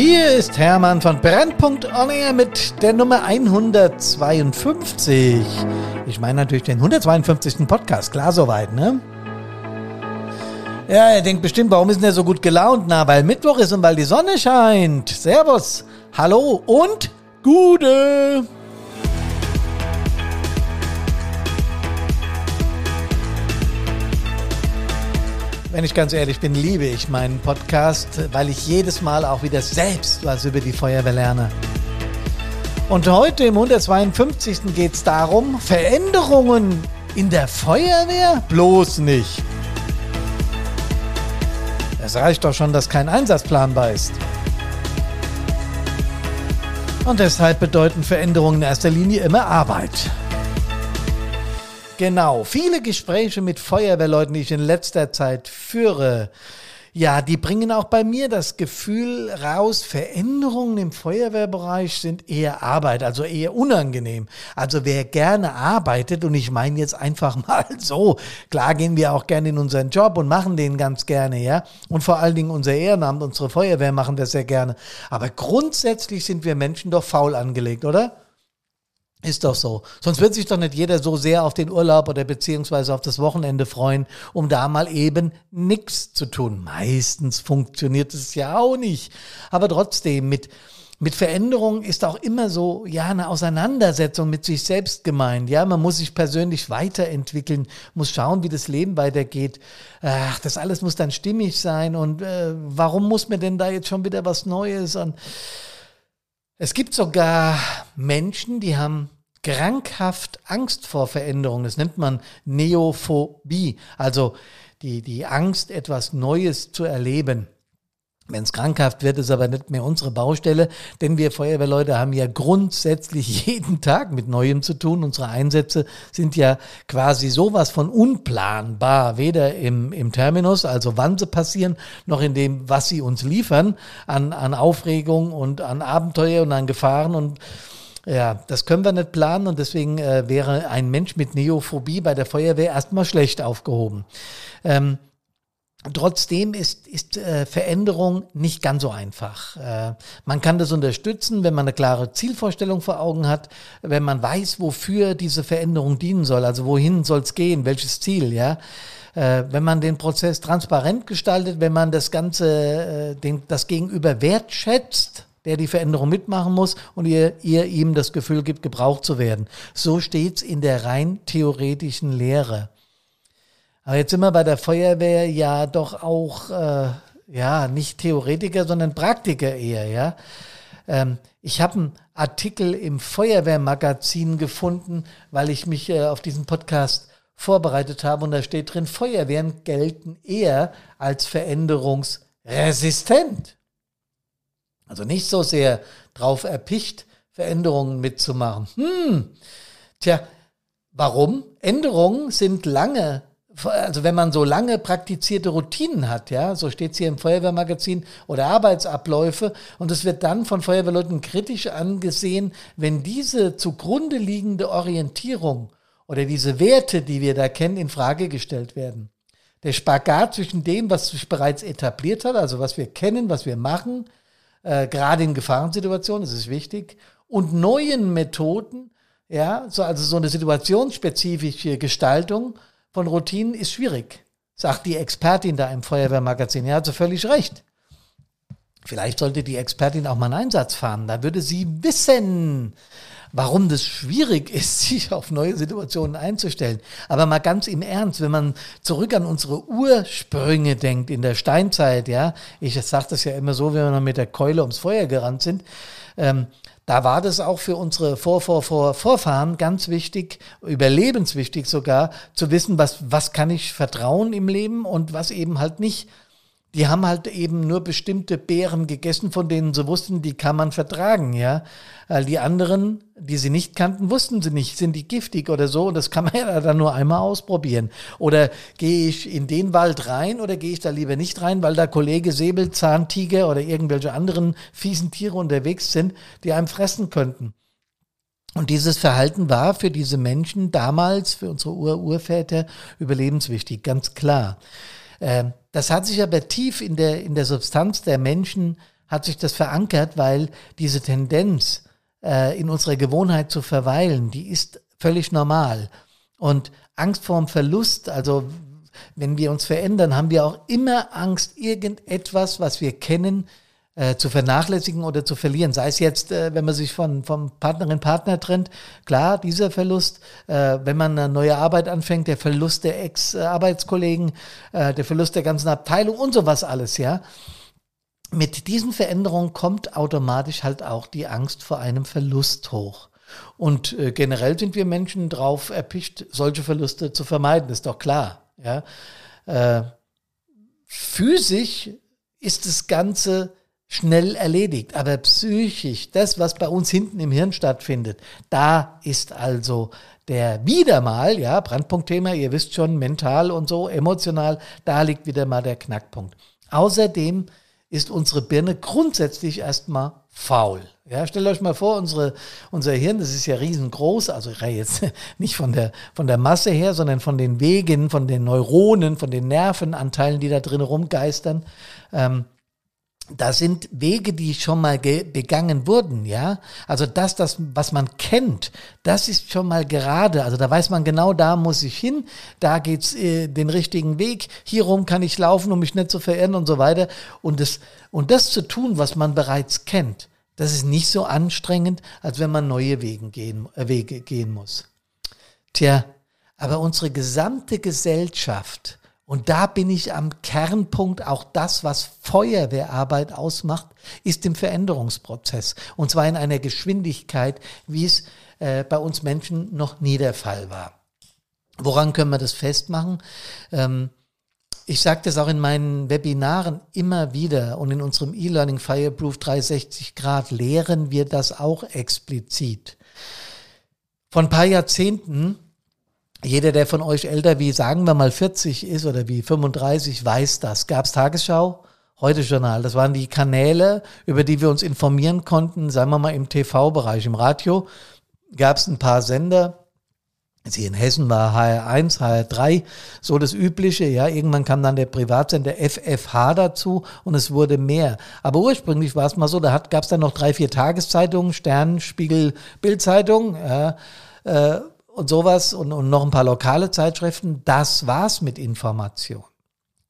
Hier ist Hermann von Brennpunkt On Air mit der Nummer 152. Ich meine natürlich den 152. Podcast, klar soweit, ne? Ja, ihr denkt bestimmt, warum ist denn der so gut gelaunt? Na, weil Mittwoch ist und weil die Sonne scheint. Servus, hallo und Gute! Wenn ich ganz ehrlich bin, liebe ich meinen Podcast, weil ich jedes Mal auch wieder selbst was über die Feuerwehr lerne. Und heute im 152. geht es darum, Veränderungen in der Feuerwehr bloß nicht. Es reicht doch schon, dass kein Einsatzplan beißt. Und deshalb bedeuten Veränderungen in erster Linie immer Arbeit. Genau, viele Gespräche mit Feuerwehrleuten, die ich in letzter Zeit führe, ja, die bringen auch bei mir das Gefühl raus, Veränderungen im Feuerwehrbereich sind eher Arbeit, also eher unangenehm. Also wer gerne arbeitet, und ich meine jetzt einfach mal so, klar gehen wir auch gerne in unseren Job und machen den ganz gerne, ja. Und vor allen Dingen unser Ehrenamt, unsere Feuerwehr machen das sehr gerne. Aber grundsätzlich sind wir Menschen doch faul angelegt, oder? Ist doch so. Sonst wird sich doch nicht jeder so sehr auf den Urlaub oder beziehungsweise auf das Wochenende freuen, um da mal eben nichts zu tun. Meistens funktioniert es ja auch nicht. Aber trotzdem, mit, mit Veränderung ist auch immer so, ja, eine Auseinandersetzung mit sich selbst gemeint. Ja, man muss sich persönlich weiterentwickeln, muss schauen, wie das Leben weitergeht. Ach, das alles muss dann stimmig sein. Und äh, warum muss mir denn da jetzt schon wieder was Neues? Und es gibt sogar Menschen, die haben krankhaft Angst vor Veränderungen. Das nennt man Neophobie, also die, die Angst, etwas Neues zu erleben. Wenn es krankhaft wird, ist aber nicht mehr unsere Baustelle, denn wir Feuerwehrleute haben ja grundsätzlich jeden Tag mit Neuem zu tun. Unsere Einsätze sind ja quasi sowas von unplanbar, weder im, im Terminus, also wann sie passieren, noch in dem, was sie uns liefern an, an Aufregung und an Abenteuer und an Gefahren und ja, das können wir nicht planen und deswegen äh, wäre ein Mensch mit Neophobie bei der Feuerwehr erstmal schlecht aufgehoben. Ähm, Trotzdem ist, ist äh, Veränderung nicht ganz so einfach. Äh, man kann das unterstützen, wenn man eine klare Zielvorstellung vor Augen hat, wenn man weiß, wofür diese Veränderung dienen soll, also wohin soll es gehen, welches Ziel, ja. Äh, wenn man den Prozess transparent gestaltet, wenn man das Ganze, äh, den, das Gegenüber wertschätzt, der die Veränderung mitmachen muss und ihr, ihr ihm das Gefühl gibt, gebraucht zu werden. So steht's in der rein theoretischen Lehre. Aber jetzt sind wir bei der Feuerwehr ja doch auch, äh, ja, nicht Theoretiker, sondern Praktiker eher, ja. Ähm, ich habe einen Artikel im Feuerwehrmagazin gefunden, weil ich mich äh, auf diesen Podcast vorbereitet habe und da steht drin, Feuerwehren gelten eher als veränderungsresistent. Also nicht so sehr drauf erpicht, Veränderungen mitzumachen. Hm, tja, warum? Änderungen sind lange also wenn man so lange praktizierte Routinen hat, ja, so steht es hier im Feuerwehrmagazin, oder Arbeitsabläufe, und es wird dann von Feuerwehrleuten kritisch angesehen, wenn diese zugrunde liegende Orientierung oder diese Werte, die wir da kennen, in Frage gestellt werden. Der Spagat zwischen dem, was sich bereits etabliert hat, also was wir kennen, was wir machen, äh, gerade in Gefahrensituationen, das ist wichtig, und neuen Methoden, ja, so, also so eine situationsspezifische Gestaltung, von Routinen ist schwierig, sagt die Expertin da im Feuerwehrmagazin. Ja, hat sie völlig recht. Vielleicht sollte die Expertin auch mal einen Einsatz fahren. Da würde sie wissen, warum das schwierig ist, sich auf neue Situationen einzustellen. Aber mal ganz im Ernst, wenn man zurück an unsere Ursprünge denkt in der Steinzeit, ja, ich sage das ja immer so, wenn wir noch mit der Keule ums Feuer gerannt sind, ähm, da war das auch für unsere Vor, Vor, Vor, Vorfahren ganz wichtig, überlebenswichtig sogar, zu wissen, was, was kann ich vertrauen im Leben und was eben halt nicht die haben halt eben nur bestimmte Beeren gegessen, von denen sie wussten, die kann man vertragen, ja. Weil die anderen, die sie nicht kannten, wussten sie nicht, sind die giftig oder so. Und das kann man ja dann nur einmal ausprobieren. Oder gehe ich in den Wald rein oder gehe ich da lieber nicht rein, weil da Kollege Säbelzahntiger oder irgendwelche anderen fiesen Tiere unterwegs sind, die einem fressen könnten. Und dieses Verhalten war für diese Menschen damals, für unsere Ur-Urväter, überlebenswichtig, ganz klar. Ähm, das hat sich aber tief in der, in der Substanz der Menschen hat sich das verankert, weil diese Tendenz äh, in unserer Gewohnheit zu verweilen, die ist völlig normal. Und Angst vorm Verlust, also wenn wir uns verändern, haben wir auch immer Angst, irgendetwas, was wir kennen, äh, zu vernachlässigen oder zu verlieren. Sei es jetzt, äh, wenn man sich von, vom Partnerin, Partner trennt, klar, dieser Verlust, äh, wenn man eine neue Arbeit anfängt, der Verlust der Ex-Arbeitskollegen, äh, der Verlust der ganzen Abteilung und sowas alles, ja. Mit diesen Veränderungen kommt automatisch halt auch die Angst vor einem Verlust hoch. Und äh, generell sind wir Menschen drauf erpicht, solche Verluste zu vermeiden, ist doch klar. Ja? Äh, physisch ist das Ganze schnell erledigt. Aber psychisch, das, was bei uns hinten im Hirn stattfindet, da ist also der wieder mal, ja, Brandpunktthema, ihr wisst schon, mental und so, emotional, da liegt wieder mal der Knackpunkt. Außerdem ist unsere Birne grundsätzlich erstmal faul. Ja, stellt euch mal vor, unsere, unser Hirn, das ist ja riesengroß, also jetzt nicht von der, von der Masse her, sondern von den Wegen, von den Neuronen, von den Nervenanteilen, die da drin rumgeistern. Ähm, da sind Wege, die schon mal begangen wurden, ja. Also das, das, was man kennt, das ist schon mal gerade. Also da weiß man genau, da muss ich hin, da geht's äh, den richtigen Weg, hierum kann ich laufen, um mich nicht zu verirren und so weiter. Und das, und das zu tun, was man bereits kennt, das ist nicht so anstrengend, als wenn man neue Wege gehen, äh, Wege gehen muss. Tja, aber unsere gesamte Gesellschaft, und da bin ich am Kernpunkt, auch das, was Feuerwehrarbeit ausmacht, ist im Veränderungsprozess. Und zwar in einer Geschwindigkeit, wie es äh, bei uns Menschen noch nie der Fall war. Woran können wir das festmachen? Ähm, ich sage das auch in meinen Webinaren immer wieder und in unserem E-Learning Fireproof 360 Grad lehren wir das auch explizit. Vor ein paar Jahrzehnten jeder, der von euch älter wie, sagen wir mal, 40 ist oder wie 35, weiß das. Gab es Tagesschau? Heute Journal. Das waren die Kanäle, über die wir uns informieren konnten, sagen wir mal im TV-Bereich. Im Radio gab es ein paar Sender. Hier in Hessen war HR1, HR3 so das Übliche. Ja, irgendwann kam dann der Privatsender FFH dazu und es wurde mehr. Aber ursprünglich war es mal so, da gab es dann noch drei, vier Tageszeitungen, Stern, Spiegel, Bildzeitung. Ja, äh, und sowas und, und noch ein paar lokale Zeitschriften. Das war's mit Information.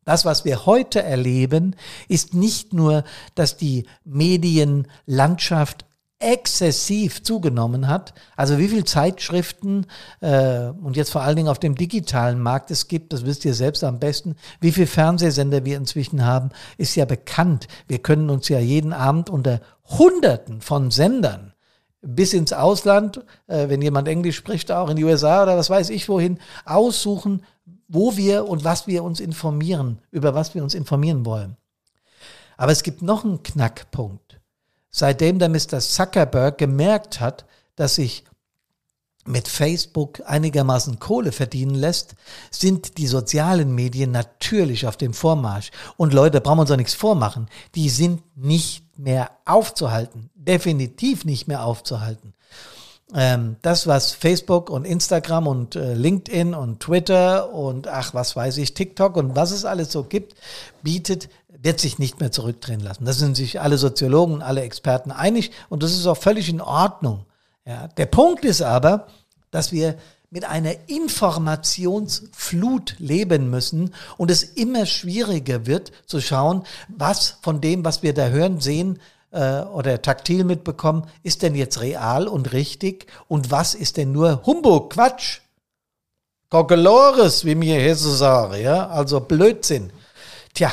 Das, was wir heute erleben, ist nicht nur, dass die Medienlandschaft exzessiv zugenommen hat. Also wie viele Zeitschriften äh, und jetzt vor allen Dingen auf dem digitalen Markt es gibt, das wisst ihr selbst am besten. Wie viele Fernsehsender wir inzwischen haben, ist ja bekannt. Wir können uns ja jeden Abend unter Hunderten von Sendern bis ins Ausland, äh, wenn jemand Englisch spricht, auch in die USA oder was weiß ich wohin, aussuchen, wo wir und was wir uns informieren, über was wir uns informieren wollen. Aber es gibt noch einen Knackpunkt. Seitdem der Mr. Zuckerberg gemerkt hat, dass sich mit Facebook einigermaßen Kohle verdienen lässt, sind die sozialen Medien natürlich auf dem Vormarsch. Und Leute, brauchen wir uns auch nichts vormachen, die sind nicht mehr aufzuhalten, definitiv nicht mehr aufzuhalten. Ähm, das, was Facebook und Instagram und äh, LinkedIn und Twitter und ach, was weiß ich, TikTok und was es alles so gibt, bietet, wird sich nicht mehr zurückdrehen lassen. Da sind sich alle Soziologen, alle Experten einig und das ist auch völlig in Ordnung. Ja, der Punkt ist aber, dass wir mit einer Informationsflut leben müssen und es immer schwieriger wird zu schauen, was von dem, was wir da hören, sehen äh, oder taktil mitbekommen, ist denn jetzt real und richtig und was ist denn nur Humbug, Quatsch, Kokolores, wie mir Hesse sagen, ja, also Blödsinn. Tja,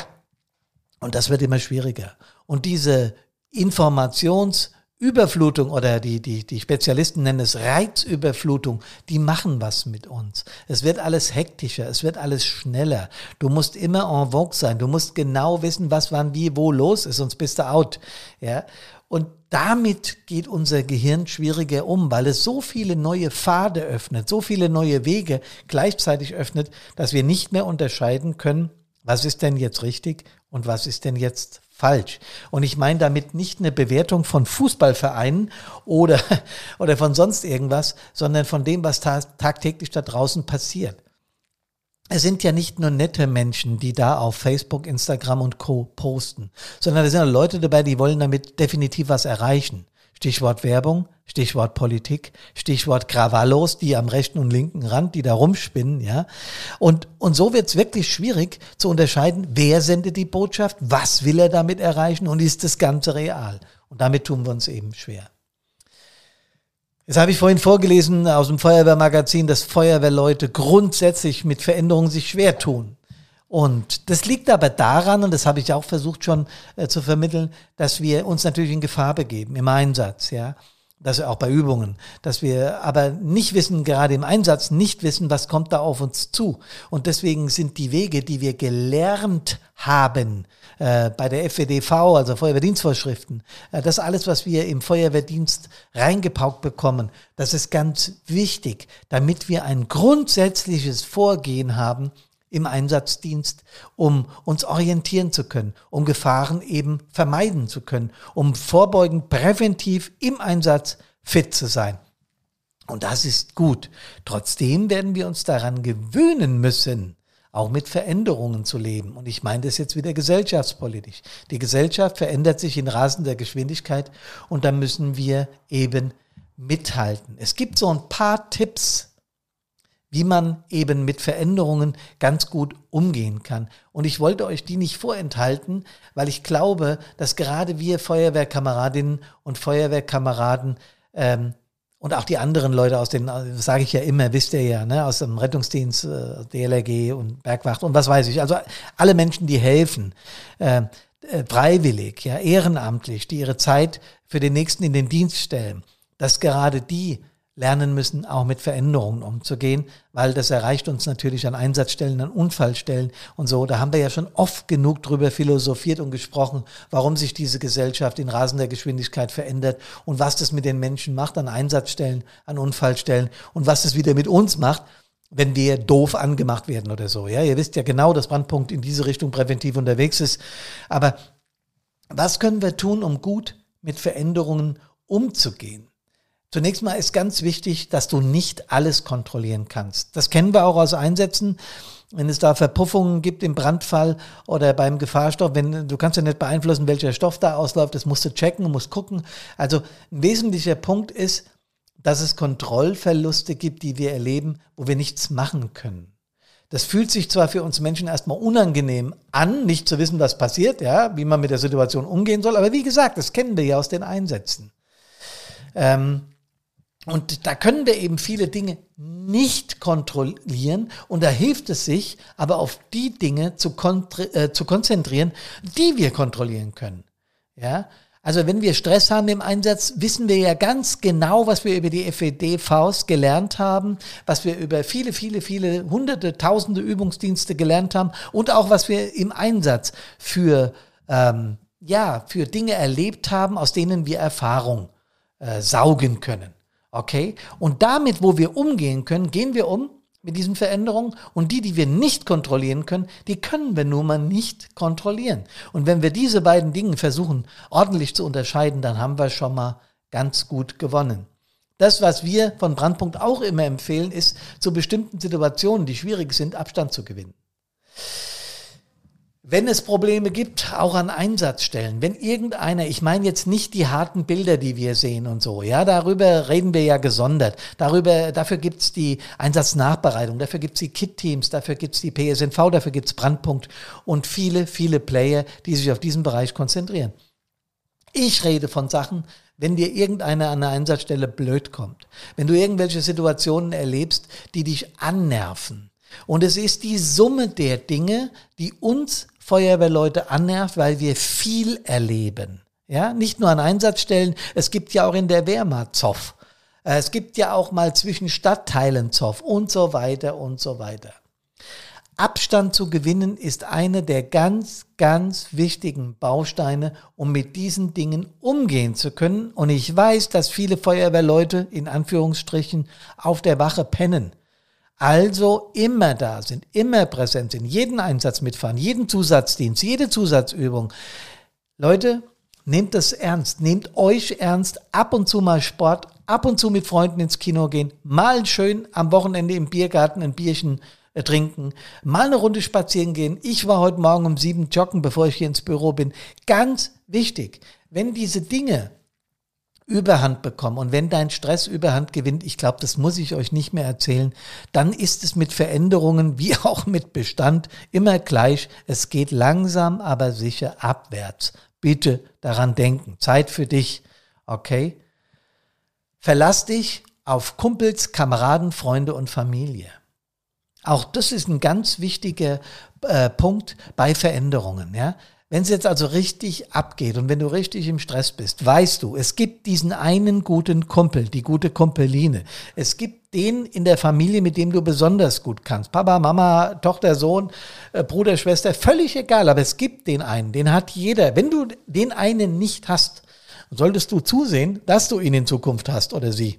und das wird immer schwieriger. Und diese Informations- Überflutung oder die, die, die Spezialisten nennen es Reizüberflutung, die machen was mit uns. Es wird alles hektischer, es wird alles schneller. Du musst immer en vogue sein, du musst genau wissen, was wann wie wo los ist, sonst bist du out. Ja? Und damit geht unser Gehirn schwieriger um, weil es so viele neue Pfade öffnet, so viele neue Wege gleichzeitig öffnet, dass wir nicht mehr unterscheiden können, was ist denn jetzt richtig und was ist denn jetzt falsch. Und ich meine damit nicht eine Bewertung von Fußballvereinen oder, oder von sonst irgendwas, sondern von dem, was ta tagtäglich da draußen passiert. es sind ja nicht nur nette Menschen, die da auf Facebook, Instagram und Co. posten, sondern da sind auch Leute dabei, die wollen damit definitiv was erreichen. Stichwort Werbung, Stichwort Politik, Stichwort Krawallos, die am rechten und linken Rand, die da rumspinnen, ja. Und, und so wird es wirklich schwierig zu unterscheiden, wer sendet die Botschaft, was will er damit erreichen und ist das Ganze real. Und damit tun wir uns eben schwer. Jetzt habe ich vorhin vorgelesen aus dem Feuerwehrmagazin, dass Feuerwehrleute grundsätzlich mit Veränderungen sich schwer tun. Und das liegt aber daran, und das habe ich auch versucht schon äh, zu vermitteln, dass wir uns natürlich in Gefahr begeben im Einsatz, ja. Das auch bei Übungen, dass wir aber nicht wissen, gerade im Einsatz nicht wissen, was kommt da auf uns zu. Und deswegen sind die Wege, die wir gelernt haben, äh, bei der FWDV, also Feuerwehrdienstvorschriften, äh, das alles, was wir im Feuerwehrdienst reingepaukt bekommen, das ist ganz wichtig, damit wir ein grundsätzliches Vorgehen haben, im Einsatzdienst, um uns orientieren zu können, um Gefahren eben vermeiden zu können, um vorbeugend präventiv im Einsatz fit zu sein. Und das ist gut. Trotzdem werden wir uns daran gewöhnen müssen, auch mit Veränderungen zu leben. Und ich meine das jetzt wieder gesellschaftspolitisch. Die Gesellschaft verändert sich in rasender Geschwindigkeit und da müssen wir eben mithalten. Es gibt so ein paar Tipps, wie man eben mit Veränderungen ganz gut umgehen kann. Und ich wollte euch die nicht vorenthalten, weil ich glaube, dass gerade wir Feuerwehrkameradinnen und Feuerwehrkameraden ähm, und auch die anderen Leute aus den, sage ich ja immer, wisst ihr ja, ne, aus dem Rettungsdienst, äh, DLRG und Bergwacht und was weiß ich, also alle Menschen, die helfen, äh, äh, freiwillig, ja, ehrenamtlich, die ihre Zeit für den Nächsten in den Dienst stellen, dass gerade die lernen müssen, auch mit Veränderungen umzugehen, weil das erreicht uns natürlich an Einsatzstellen, an Unfallstellen und so. Da haben wir ja schon oft genug drüber philosophiert und gesprochen, warum sich diese Gesellschaft in rasender Geschwindigkeit verändert und was das mit den Menschen macht an Einsatzstellen, an Unfallstellen und was das wieder mit uns macht, wenn wir doof angemacht werden oder so. Ja, ihr wisst ja genau, dass Brandpunkt in diese Richtung präventiv unterwegs ist. Aber was können wir tun, um gut mit Veränderungen umzugehen? Zunächst mal ist ganz wichtig, dass du nicht alles kontrollieren kannst. Das kennen wir auch aus Einsätzen. Wenn es da Verpuffungen gibt im Brandfall oder beim Gefahrstoff, wenn du kannst ja nicht beeinflussen, welcher Stoff da ausläuft, das musst du checken, musst gucken. Also ein wesentlicher Punkt ist, dass es Kontrollverluste gibt, die wir erleben, wo wir nichts machen können. Das fühlt sich zwar für uns Menschen erstmal unangenehm an, nicht zu wissen, was passiert, ja, wie man mit der Situation umgehen soll, aber wie gesagt, das kennen wir ja aus den Einsätzen. Ähm, und da können wir eben viele Dinge nicht kontrollieren und da hilft es sich, aber auf die Dinge zu, äh, zu konzentrieren, die wir kontrollieren können. Ja, also wenn wir Stress haben im Einsatz, wissen wir ja ganz genau, was wir über die FED-Faust gelernt haben, was wir über viele, viele, viele hunderte, tausende Übungsdienste gelernt haben und auch was wir im Einsatz für, ähm, ja, für Dinge erlebt haben, aus denen wir Erfahrung äh, saugen können. Okay? Und damit, wo wir umgehen können, gehen wir um mit diesen Veränderungen und die, die wir nicht kontrollieren können, die können wir nun mal nicht kontrollieren. Und wenn wir diese beiden Dinge versuchen ordentlich zu unterscheiden, dann haben wir schon mal ganz gut gewonnen. Das, was wir von Brandpunkt auch immer empfehlen, ist, zu bestimmten Situationen, die schwierig sind, Abstand zu gewinnen. Wenn es Probleme gibt, auch an Einsatzstellen, wenn irgendeiner, ich meine jetzt nicht die harten Bilder, die wir sehen und so, ja, darüber reden wir ja gesondert. Darüber, dafür gibt's die Einsatznachbereitung, dafür gibt's die Kit-Teams, dafür gibt's die PSNV, dafür gibt's Brandpunkt und viele, viele Player, die sich auf diesen Bereich konzentrieren. Ich rede von Sachen, wenn dir irgendeiner an der Einsatzstelle blöd kommt, wenn du irgendwelche Situationen erlebst, die dich annerven. Und es ist die Summe der Dinge, die uns Feuerwehrleute annervt, weil wir viel erleben. Ja, nicht nur an Einsatzstellen, es gibt ja auch in der Wehrmacht Zoff. Äh, es gibt ja auch mal zwischen Stadtteilen Zoff und so weiter und so weiter. Abstand zu gewinnen ist eine der ganz, ganz wichtigen Bausteine, um mit diesen Dingen umgehen zu können. Und ich weiß, dass viele Feuerwehrleute in Anführungsstrichen auf der Wache pennen. Also immer da sind, immer präsent sind, jeden Einsatz mitfahren, jeden Zusatzdienst, jede Zusatzübung. Leute, nehmt das ernst, nehmt euch ernst, ab und zu mal Sport, ab und zu mit Freunden ins Kino gehen, mal schön am Wochenende im Biergarten ein Bierchen äh, trinken, mal eine Runde spazieren gehen. Ich war heute Morgen um sieben joggen, bevor ich hier ins Büro bin. Ganz wichtig, wenn diese Dinge Überhand bekommen und wenn dein Stress Überhand gewinnt, ich glaube, das muss ich euch nicht mehr erzählen, dann ist es mit Veränderungen wie auch mit Bestand immer gleich. Es geht langsam, aber sicher abwärts. Bitte daran denken. Zeit für dich. Okay? Verlass dich auf Kumpels, Kameraden, Freunde und Familie. Auch das ist ein ganz wichtiger äh, Punkt bei Veränderungen. Ja? Wenn es jetzt also richtig abgeht und wenn du richtig im Stress bist, weißt du, es gibt diesen einen guten Kumpel, die gute Kumpeline. Es gibt den in der Familie, mit dem du besonders gut kannst. Papa, Mama, Tochter, Sohn, äh, Bruder, Schwester, völlig egal, aber es gibt den einen, den hat jeder. Wenn du den einen nicht hast, solltest du zusehen, dass du ihn in Zukunft hast oder sie.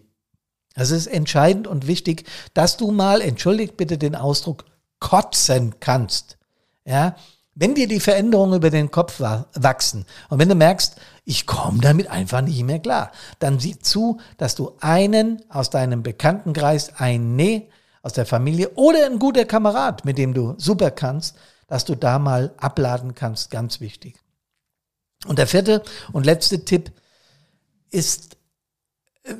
Es ist entscheidend und wichtig, dass du mal, entschuldigt bitte den Ausdruck, kotzen kannst. Ja, wenn dir die Veränderungen über den Kopf wachsen und wenn du merkst, ich komme damit einfach nicht mehr klar, dann sieh zu, dass du einen aus deinem Bekanntenkreis, ein Nee aus der Familie oder ein guter Kamerad, mit dem du super kannst, dass du da mal abladen kannst, ganz wichtig. Und der vierte und letzte Tipp ist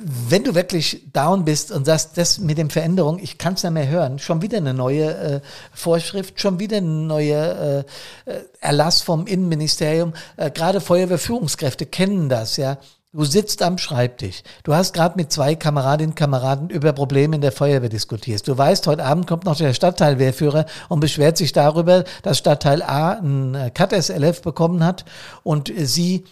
wenn du wirklich down bist und sagst, das mit den Veränderungen, ich kann es nicht mehr hören, schon wieder eine neue äh, Vorschrift, schon wieder eine neue äh, äh, Erlass vom Innenministerium. Äh, Gerade Feuerwehrführungskräfte kennen das, ja. Du sitzt am Schreibtisch. Du hast gerade mit zwei Kameradinnen und Kameraden über Probleme in der Feuerwehr diskutiert. Du weißt, heute Abend kommt noch der Stadtteilwehrführer und beschwert sich darüber, dass Stadtteil A ein Cut SLF bekommen hat und sie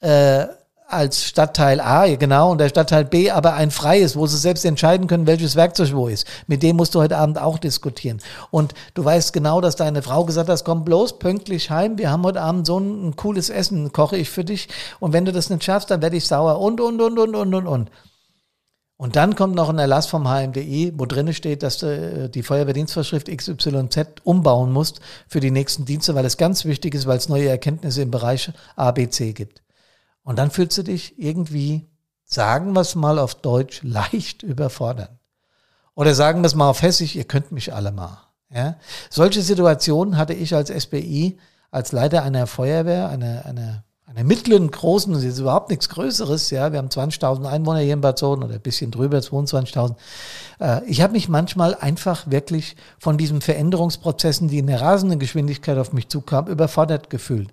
äh, als Stadtteil A, genau, und der Stadtteil B aber ein freies, wo sie selbst entscheiden können, welches Werkzeug wo ist. Mit dem musst du heute Abend auch diskutieren. Und du weißt genau, dass deine Frau gesagt hat, komm bloß pünktlich heim, wir haben heute Abend so ein, cooles Essen, koche ich für dich. Und wenn du das nicht schaffst, dann werde ich sauer und, und, und, und, und, und, und. Und dann kommt noch ein Erlass vom HMDI, wo drin steht, dass du äh, die Feuerwehrdienstvorschrift XYZ umbauen musst für die nächsten Dienste, weil es ganz wichtig ist, weil es neue Erkenntnisse im Bereich ABC gibt. Und dann fühlst du dich irgendwie, sagen wir es mal auf Deutsch, leicht überfordern. Oder sagen wir es mal auf Hessisch, ihr könnt mich alle mal. Ja? Solche Situationen hatte ich als SBI, als Leiter einer Feuerwehr, einer, einer, einer mittleren, großen, das ist überhaupt nichts Größeres, ja, wir haben 20.000 Einwohner hier in Bad Soden oder ein bisschen drüber, 22.000. Äh, ich habe mich manchmal einfach wirklich von diesen Veränderungsprozessen, die in der rasenden Geschwindigkeit auf mich zukamen, überfordert gefühlt.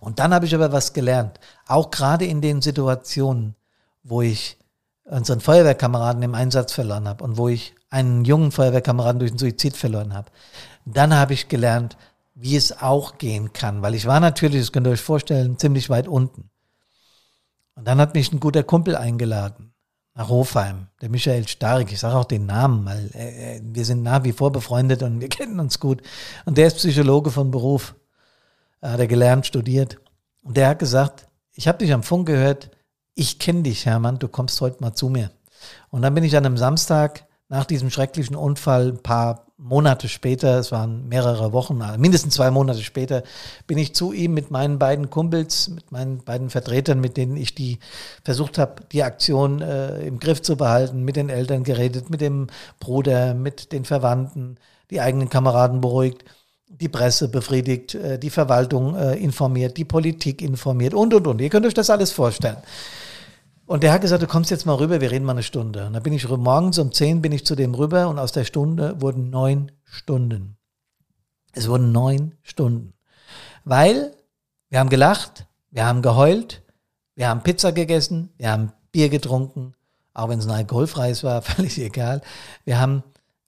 Und dann habe ich aber was gelernt. Auch gerade in den Situationen, wo ich unseren Feuerwehrkameraden im Einsatz verloren habe und wo ich einen jungen Feuerwehrkameraden durch den Suizid verloren habe. Dann habe ich gelernt, wie es auch gehen kann, weil ich war natürlich, das könnt ihr euch vorstellen, ziemlich weit unten. Und dann hat mich ein guter Kumpel eingeladen nach Hofheim, der Michael Stark. Ich sage auch den Namen, weil äh, wir sind nach wie vor befreundet und wir kennen uns gut. Und der ist Psychologe von Beruf hat er gelernt, studiert. Und der hat gesagt, ich habe dich am Funk gehört, ich kenne dich, Hermann, du kommst heute mal zu mir. Und dann bin ich an einem Samstag nach diesem schrecklichen Unfall, ein paar Monate später, es waren mehrere Wochen, also mindestens zwei Monate später, bin ich zu ihm mit meinen beiden Kumpels, mit meinen beiden Vertretern, mit denen ich die versucht habe, die Aktion äh, im Griff zu behalten, mit den Eltern geredet, mit dem Bruder, mit den Verwandten, die eigenen Kameraden beruhigt die Presse befriedigt, äh, die Verwaltung äh, informiert, die Politik informiert und, und, und. Ihr könnt euch das alles vorstellen. Und der hat gesagt, du kommst jetzt mal rüber, wir reden mal eine Stunde. Und dann bin ich morgens um zehn bin ich zu dem rüber und aus der Stunde wurden neun Stunden. Es wurden neun Stunden. Weil wir haben gelacht, wir haben geheult, wir haben Pizza gegessen, wir haben Bier getrunken, auch wenn es ein alkoholfreies war, völlig egal. Wir haben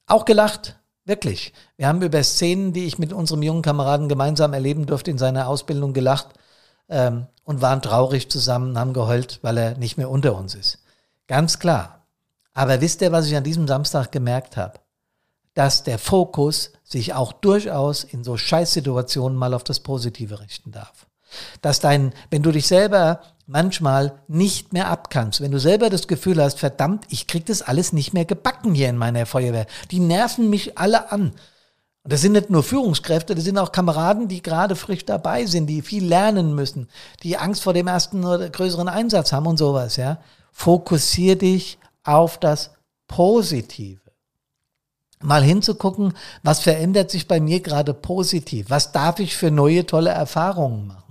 auch gelacht, Wirklich. Wir haben über Szenen, die ich mit unserem jungen Kameraden gemeinsam erleben durfte in seiner Ausbildung, gelacht ähm, und waren traurig zusammen, haben geheult, weil er nicht mehr unter uns ist. Ganz klar. Aber wisst ihr, was ich an diesem Samstag gemerkt habe? Dass der Fokus sich auch durchaus in so Scheißsituationen mal auf das Positive richten darf. Dass dein, wenn du dich selber manchmal nicht mehr abkannst, wenn du selber das Gefühl hast, verdammt, ich krieg das alles nicht mehr gebacken hier in meiner Feuerwehr. Die nerven mich alle an. Und das sind nicht nur Führungskräfte, das sind auch Kameraden, die gerade frisch dabei sind, die viel lernen müssen, die Angst vor dem ersten oder größeren Einsatz haben und sowas, ja. Fokussier dich auf das Positive. mal hinzugucken, was verändert sich bei mir gerade positiv? Was darf ich für neue tolle Erfahrungen machen?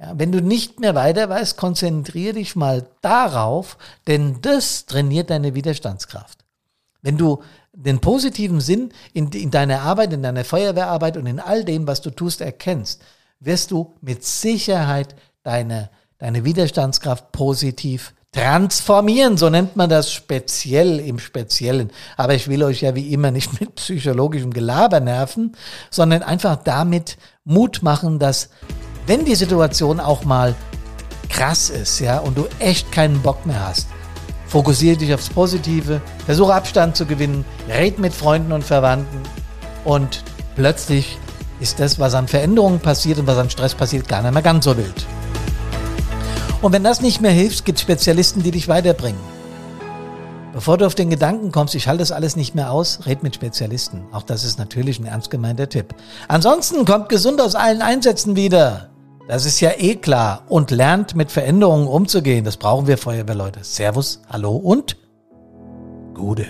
Ja, wenn du nicht mehr weiter weißt, konzentriere dich mal darauf, denn das trainiert deine Widerstandskraft. Wenn du den positiven Sinn in, in deiner Arbeit, in deiner Feuerwehrarbeit und in all dem, was du tust, erkennst, wirst du mit Sicherheit deine, deine Widerstandskraft positiv transformieren, so nennt man das speziell im Speziellen. Aber ich will euch ja wie immer nicht mit psychologischem Gelaber nerven, sondern einfach damit Mut machen, dass wenn die Situation auch mal krass ist, ja, und du echt keinen Bock mehr hast, fokussiere dich aufs Positive, versuche Abstand zu gewinnen, red mit Freunden und Verwandten und plötzlich ist das, was an Veränderungen passiert und was an Stress passiert, gar nicht mehr ganz so wild. Und wenn das nicht mehr hilft, gibt es Spezialisten, die dich weiterbringen. Bevor du auf den Gedanken kommst, ich halte das alles nicht mehr aus, red mit Spezialisten. Auch das ist natürlich ein ernst gemeinter Tipp. Ansonsten kommt gesund aus allen Einsätzen wieder. Das ist ja eh klar. Und lernt mit Veränderungen umzugehen. Das brauchen wir Feuerwehrleute. Servus, hallo und Gude.